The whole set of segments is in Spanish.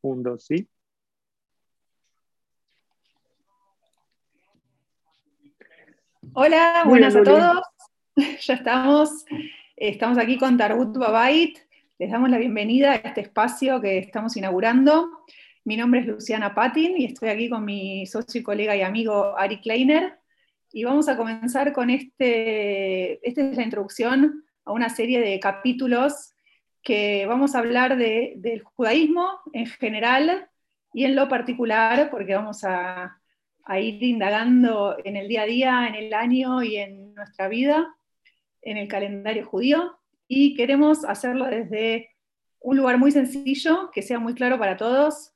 Un, dos, sí. Hola, buenas a todos. ya estamos. Estamos aquí con Tarbut Babait. Les damos la bienvenida a este espacio que estamos inaugurando. Mi nombre es Luciana Patin y estoy aquí con mi socio y colega y amigo Ari Kleiner. Y vamos a comenzar con este, esta es la introducción a una serie de capítulos que vamos a hablar del judaísmo en general y en lo particular, porque vamos a, ir indagando en el día a día, en el año y en nuestra vida, en el calendario judío, y queremos hacerlo desde un lugar muy sencillo, que sea muy claro para todos,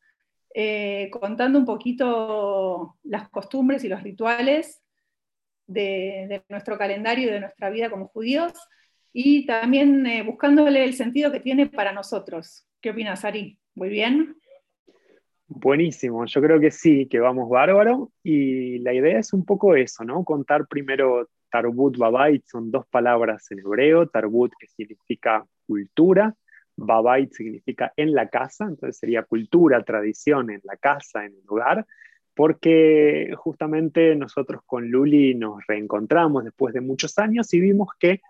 eh, contando un poquito las costumbres y los rituales de, de, nuestro calendario y de nuestra vida como judíos, y también eh, buscándole el sentido que tiene para nosotros. ¿Qué opinas, Ari? ¿Muy bien? Buenísimo, yo creo que sí, que vamos bárbaro y la idea es un poco eso, ¿no? Contar primero Tarbut Babait, son dos palabras en hebreo, Tarbut que significa cultura, Babait significa en la casa, entonces sería cultura, tradición en la casa, en el lugar, porque justamente nosotros con Luli nos reencontramos después de muchos años y vimos que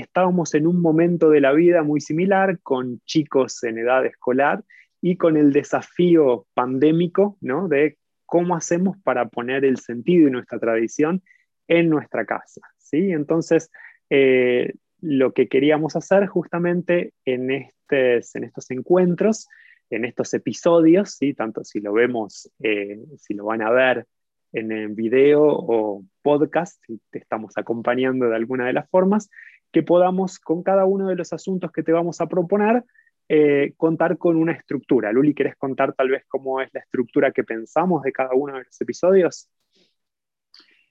estábamos en un momento de la vida muy similar, con chicos en edad escolar y con el desafío pandémico, ¿no? De cómo hacemos para poner el sentido y nuestra tradición en nuestra casa, ¿sí? Entonces, eh, lo que queríamos hacer justamente en, en estos encuentros, en estos episodios, ¿sí? tanto si lo vemos, eh, si lo van a ver en el video o podcast, si te estamos acompañando de alguna de las formas, que podamos, con cada uno de los asuntos que te vamos a proponer, eh, contar con una estructura. Luli, ¿quieres contar tal vez cómo es la estructura que pensamos de cada uno de los episodios?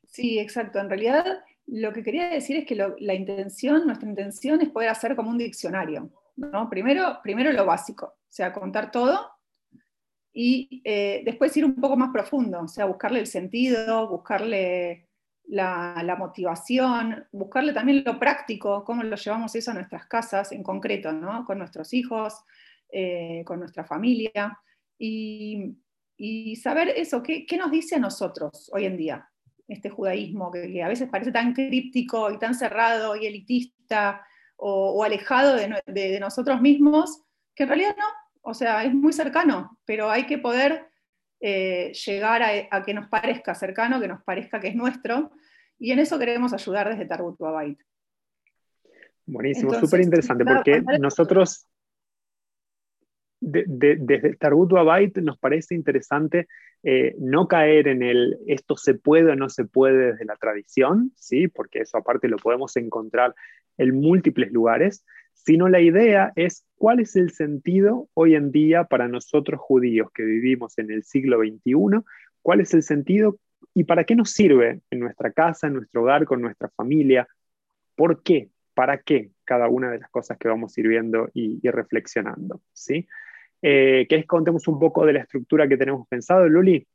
Sí, exacto. En realidad, lo que quería decir es que la intención, nuestra intención es poder hacer como un diccionario. ¿no? Primero, primero lo básico, o sea, contar todo y eh, después ir un poco más profundo, o sea, buscarle el sentido, buscarle la, motivación, buscarle también lo práctico, cómo lo llevamos eso a nuestras casas en concreto, ¿no? con nuestros hijos, eh, con nuestra familia, y, saber eso, ¿qué, ¿qué, nos dice a nosotros hoy en día este judaísmo que, a veces parece tan críptico y tan cerrado y elitista o, alejado de, nosotros mismos, que en realidad no, o sea, es muy cercano, pero hay que poder eh, llegar a, que nos parezca cercano, que nos parezca que es nuestro, y en eso queremos ayudar desde Tarbut Babait. Buenísimo, súper interesante, porque nosotros desde Tarbut Babait nos parece interesante eh, no caer en el esto se puede o no se puede desde la tradición, ¿sí? porque eso aparte lo podemos encontrar en múltiples lugares, sino la idea es cuál es el sentido hoy en día para nosotros judíos que vivimos en el siglo XXI, cuál es el sentido y para qué nos sirve en nuestra casa, en nuestro hogar, con nuestra familia, por qué, para qué cada una de las cosas que vamos sirviendo y, reflexionando. ¿sí? Eh, ¿Querés que contemos un poco de la estructura que tenemos pensado, Luli?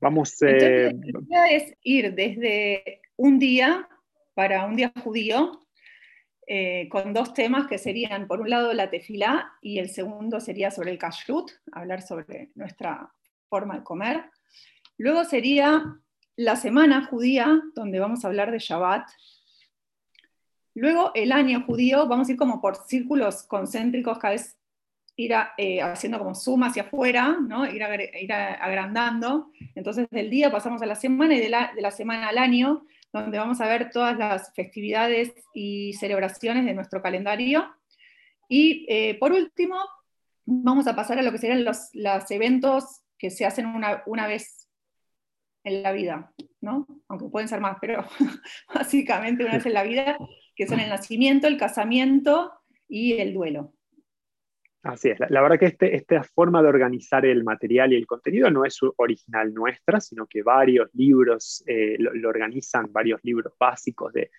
Vamos. Eh... la es ir desde un día para un día judío, eh, con dos temas que serían, por un lado, la tefilá y el segundo sería sobre el kashrut, hablar sobre nuestra forma de comer. Luego sería la semana judía, donde vamos a hablar de Shabbat. Luego el año judío, vamos a ir como por círculos concéntricos, cada vez ir eh, haciendo como suma hacia afuera, ¿no? ir, agrandando. Entonces del día pasamos a la semana y de la, de la semana al año donde vamos a ver todas las festividades y celebraciones de nuestro calendario. Y eh, por último, vamos a pasar a lo que serían los, eventos que se hacen una, una, vez en la vida, ¿no? Aunque pueden ser más, pero básicamente una vez en la vida, que son el nacimiento, el casamiento y el duelo. Así es, la, verdad que este, esta forma de organizar el material y el contenido no es original nuestra, sino que varios libros eh, lo, organizan, varios libros básicos de,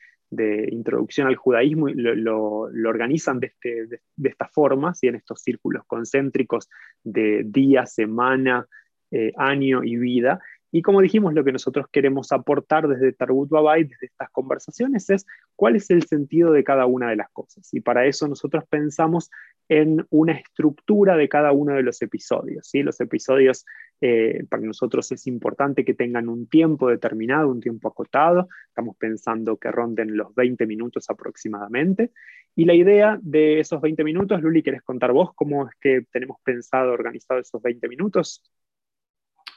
introducción al judaísmo, lo, organizan de, este, de, esta forma, en estos círculos concéntricos de día, semana, eh, año y vida. Y como dijimos, lo que nosotros queremos aportar desde Tarbut Babay, desde estas conversaciones, es cuál es el sentido de cada una de las cosas. Y para eso nosotros pensamos en una estructura de cada uno de los episodios. ¿sí? Los episodios eh, para nosotros es importante que tengan un tiempo determinado, un tiempo acotado. Estamos pensando que ronden los 20 minutos aproximadamente. Y la idea de esos 20 minutos, Luli, ¿querés contar vos cómo es que tenemos pensado, organizado esos 20 minutos?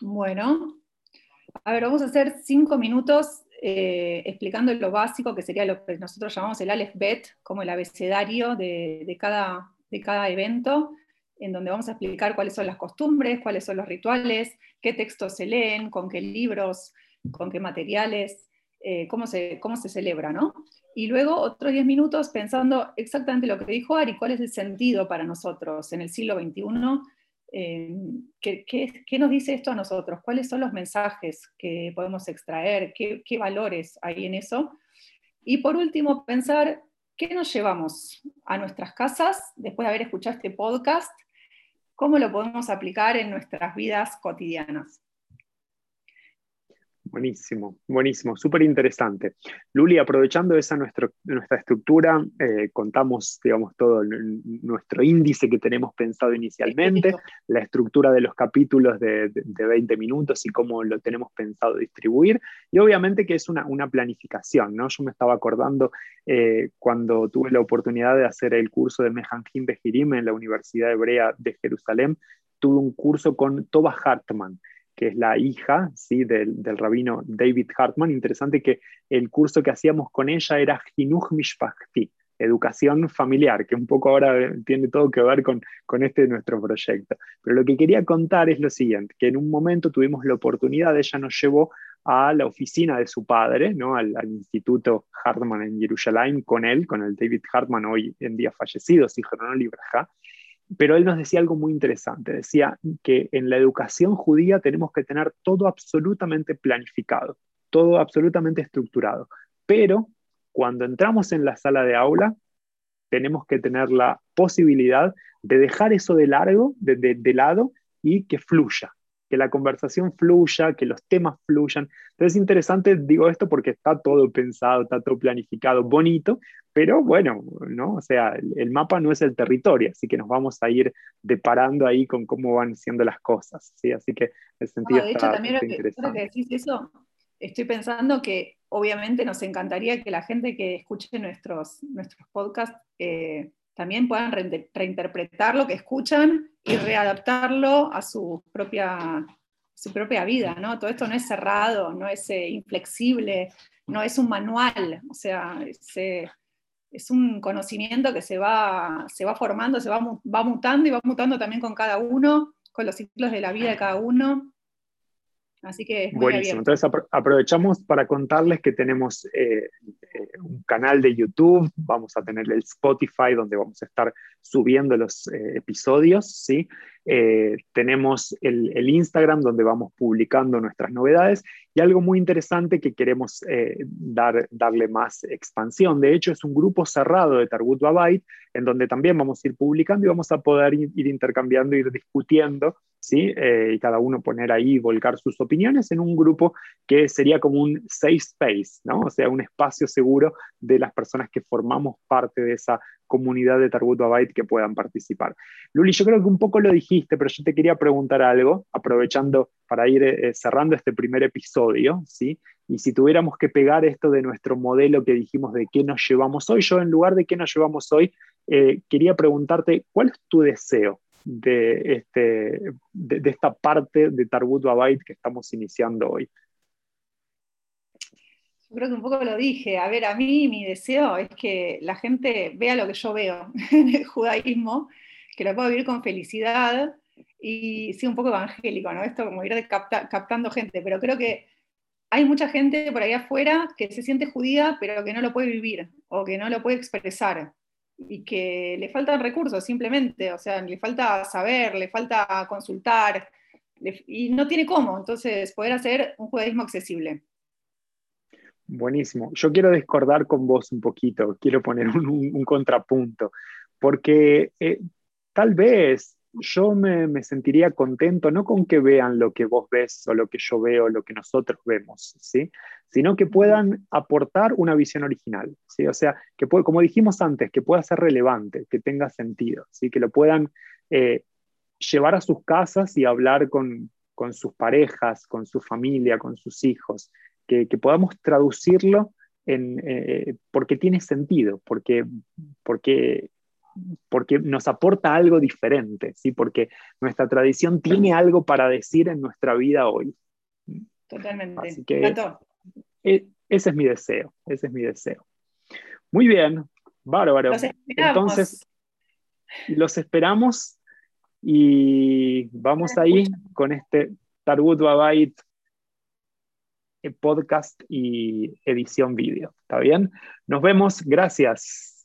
Bueno, a ver, vamos a hacer 5 minutos eh, explicando lo básico, que sería lo que nosotros llamamos el Aleph Bet, como el abecedario de, cada, de cada evento, en donde vamos a explicar cuáles son las costumbres, cuáles son los rituales, qué textos se leen, con qué libros, con qué materiales, eh, cómo, se, cómo se celebra, ¿no? Y luego otros 10 minutos pensando exactamente lo que dijo Ari, cuál es el sentido para nosotros en el siglo XXI eh, ¿qué, nos dice esto a nosotros? ¿Cuáles son los mensajes que podemos extraer? ¿Qué, valores hay en eso? Y por último, pensar qué nos llevamos a nuestras casas después de haber escuchado este podcast, cómo lo podemos aplicar en nuestras vidas cotidianas. Buenísimo, buenísimo, súper interesante. Luli, aprovechando esa nuestra estructura, eh, contamos, digamos, todo nuestro índice que tenemos pensado inicialmente, la estructura de los capítulos de, 20 minutos y cómo lo tenemos pensado distribuir, y obviamente que es una, planificación, ¿no? Yo me estaba acordando eh, cuando tuve la oportunidad de hacer el curso de Mehanjim Bejirim en la Universidad Hebrea de Jerusalén, tuve un curso con Toba Hartman, que es la hija ¿sí? del, rabino David Hartman. Interesante que el curso que hacíamos con ella era Hinuch Mishpachti, educación familiar, que un poco ahora tiene todo que ver con, con este nuestro proyecto. Pero lo que quería contar es lo siguiente, que en un momento tuvimos la oportunidad, ella nos llevó a la oficina de su padre, ¿no? al, Instituto Hartman en Jerusalén, con él, con el David Hartman, hoy en día fallecido, no Libraja, pero él nos decía algo muy interesante, decía que en la educación judía tenemos que tener todo absolutamente planificado, todo absolutamente estructurado, pero cuando entramos en la sala de aula, tenemos que tener la posibilidad de dejar eso de largo, de, de lado y que fluya, que la conversación fluya, que los temas fluyan. Entonces es interesante, digo esto porque está todo pensado, está todo planificado, bonito, pero bueno, ¿no? O sea, el, mapa no es el territorio, así que nos vamos a ir deparando ahí con cómo van siendo las cosas, ¿sí? Así que el sentido de hecho, también lo que, decís eso, estoy pensando que obviamente nos encantaría que la gente que escuche nuestros, nuestros podcasts eh, también puedan reinterpretar lo que escuchan y readaptarlo a su propia, su propia vida, ¿no? Todo esto no es cerrado, no es eh, inflexible, no es un manual, o sea, es, un conocimiento que se va, se va formando, se va, va mutando y va mutando también con cada uno, con los ciclos de la vida de cada uno. Así que Buenísimo. Entonces aprovechamos para contarles que tenemos eh, eh, un canal de YouTube, vamos a tener el Spotify donde vamos a estar subiendo los eh, episodios, ¿sí? tenemos el, el, Instagram donde vamos publicando nuestras novedades y algo muy interesante que queremos dar, darle más expansión. De hecho, es un grupo cerrado de Targut Babait en donde también vamos a ir publicando y vamos a poder ir, ir intercambiando, ir discutiendo ¿sí? y cada uno poner ahí, volcar sus opiniones en un grupo que sería como un safe space, ¿no? O sea, un espacio seguro de las personas que formamos parte de esa comunidad de Targut Babait que puedan participar. Luli, yo creo que un poco lo dijiste, pero yo te quería preguntar algo, aprovechando para ir eh, cerrando este primer episodio, ¿sí? Y si tuviéramos que pegar esto de nuestro modelo que dijimos de qué nos llevamos hoy, yo en lugar de qué nos llevamos hoy, eh, quería preguntarte, ¿cuál es tu deseo de, este, de, esta parte de Tarbut Babait que estamos iniciando hoy? Yo creo que un poco lo dije. A ver, a mí mi deseo es que la gente vea lo que yo veo en el judaísmo, que lo pueda vivir con felicidad y sí, un poco evangélico, ¿no? Esto como ir captando gente, pero creo que hay mucha gente por ahí afuera que se siente judía, pero que no lo puede vivir o que no lo puede expresar y que le faltan recursos simplemente, o sea, le falta saber, le falta consultar, y no tiene cómo, entonces poder hacer un judaísmo accesible. Buenísimo. Yo quiero discordar con vos un poquito, quiero poner un, contrapunto, porque eh, tal vez yo me, sentiría contento no con que vean lo que vos ves o lo que yo veo, lo que nosotros vemos, ¿sí? Sino que puedan aportar una visión original. ¿sí? O sea, que puede, como dijimos antes, que pueda ser relevante, que tenga sentido, ¿sí? que lo puedan eh, llevar a sus casas y hablar con, sus parejas, con su familia, con sus hijos, que, podamos traducirlo en, eh, porque tiene sentido, porque, porque porque nos aporta algo diferente, ¿sí? porque nuestra tradición tiene algo para decir en nuestra vida hoy. Totalmente. Así que e, ese es mi deseo, ese es mi deseo. Muy bien, bárbaro. Entonces, los esperamos y vamos ahí con este Tarbut Babait eh, podcast y edición vídeo. ¿Está bien? Nos vemos. Gracias.